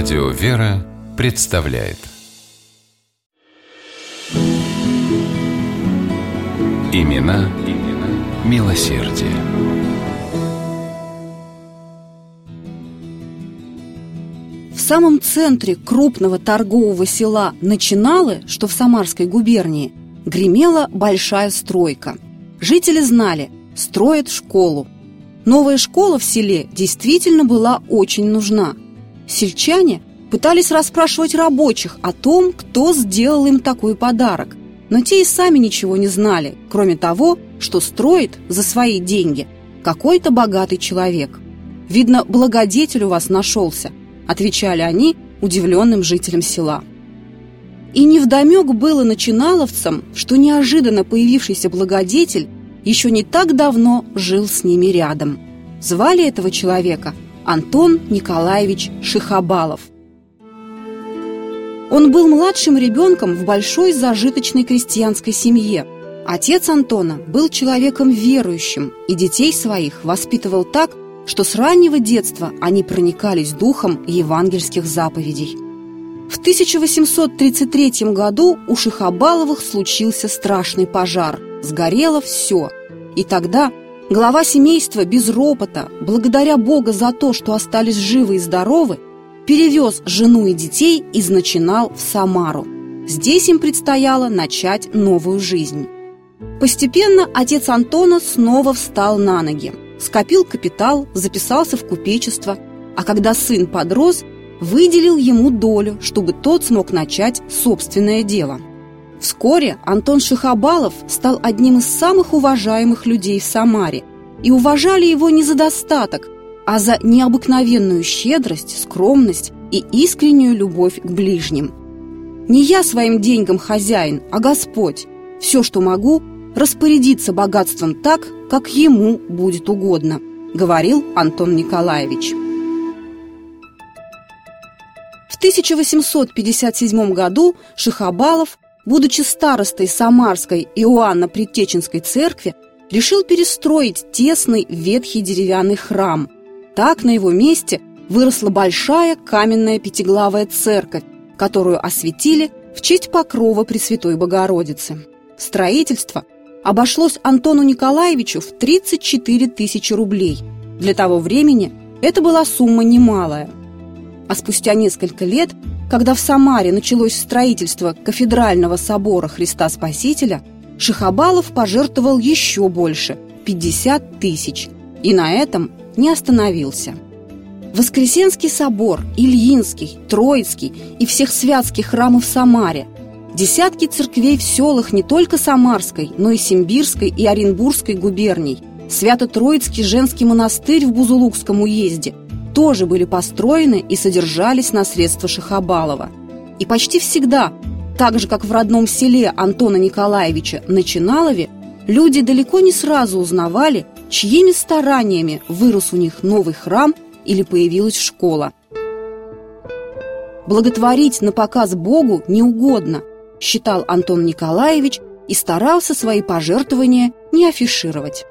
Радио «Вера» представляет Имена, имена милосердие. В самом центре крупного торгового села Начиналы, что в Самарской губернии, гремела большая стройка. Жители знали, строят школу. Новая школа в селе действительно была очень нужна. Сельчане пытались расспрашивать рабочих о том, кто сделал им такой подарок, но те и сами ничего не знали, кроме того, что строит за свои деньги какой-то богатый человек. «Видно, благодетель у вас нашелся», отвечали они удивленным жителям села. И невдомек было начиналовцам, что неожиданно появившийся благодетель еще не так давно жил с ними рядом. Звали этого человека Антон Николаевич Шихабалов. Он был младшим ребенком в большой зажиточной крестьянской семье. Отец Антона был человеком верующим и детей своих воспитывал так, что с раннего детства они проникались духом евангельских заповедей. В 1833 году у Шихабаловых случился страшный пожар. Сгорело все. И тогда глава семейства без ропота, благодаря Бога за то, что остались живы и здоровы, перевез жену и детей из Начинал в Самару. Здесь им предстояло начать новую жизнь. Постепенно отец Антона снова встал на ноги – скопил капитал, записался в купечество, а когда сын подрос, выделил ему долю, чтобы тот смог начать собственное дело. Вскоре Антон Шихабалов стал одним из самых уважаемых людей в Самаре, и уважали его не за достаток, а за необыкновенную щедрость, скромность и искреннюю любовь к ближним. Не я своим деньгам хозяин, а Господь. Все, что могу, распорядиться богатством так, как ему будет угодно, говорил Антон Николаевич. В 1857 году Шихабалов, будучи старостой Самарской Иоанно-Предтеченской церкви, решил перестроить тесный ветхий деревянный храм. Так на его месте выросла большая каменная пятиглавая церковь, которую осветили в честь покрова Пресвятой Богородицы. Строительство – обошлось Антону Николаевичу в 34 тысячи рублей. Для того времени это была сумма немалая. А спустя несколько лет, когда в Самаре началось строительство кафедрального собора Христа Спасителя, Шихабалов пожертвовал еще больше – 50 тысяч. И на этом не остановился. Воскресенский собор, Ильинский, Троицкий и всех святских храмов в Самаре – Десятки церквей в селах не только Самарской, но и Симбирской и Оренбургской губерний. Свято-Троицкий женский монастырь в Бузулукском уезде тоже были построены и содержались на средства Шахабалова. И почти всегда, так же как в родном селе Антона Николаевича Начиналове, люди далеко не сразу узнавали, чьими стараниями вырос у них новый храм или появилась школа. Благотворить на показ Богу не угодно – считал Антон Николаевич и старался свои пожертвования не афишировать.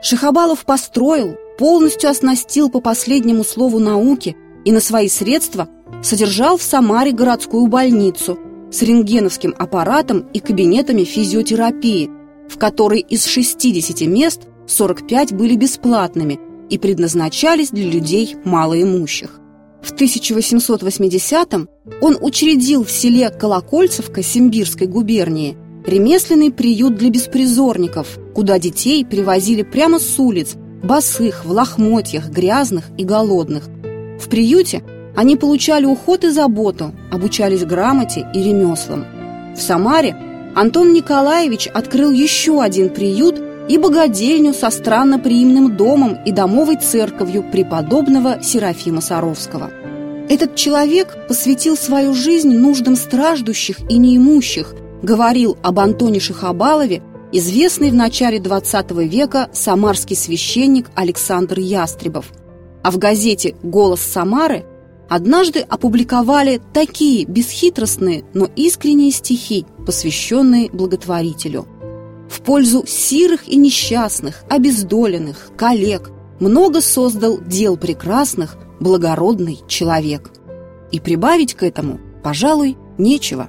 Шихабалов построил, полностью оснастил по последнему слову науки и на свои средства содержал в Самаре городскую больницу с рентгеновским аппаратом и кабинетами физиотерапии, в которой из 60 мест 45 были бесплатными и предназначались для людей малоимущих. В 1880-м он учредил в селе Колокольцевка Симбирской губернии ремесленный приют для беспризорников, куда детей привозили прямо с улиц, босых, в лохмотьях, грязных и голодных. В приюте они получали уход и заботу, обучались грамоте и ремеслам. В Самаре Антон Николаевич открыл еще один приют и богадельню со странноприимным домом и домовой церковью преподобного Серафима Саровского. Этот человек посвятил свою жизнь нуждам страждущих и неимущих, говорил об Антоне Шахабалове, известный в начале XX века самарский священник Александр Ястребов. А в газете «Голос Самары» однажды опубликовали такие бесхитростные, но искренние стихи, посвященные благотворителю – в пользу сирых и несчастных, обездоленных, коллег, много создал дел прекрасных, благородный человек. И прибавить к этому, пожалуй, нечего.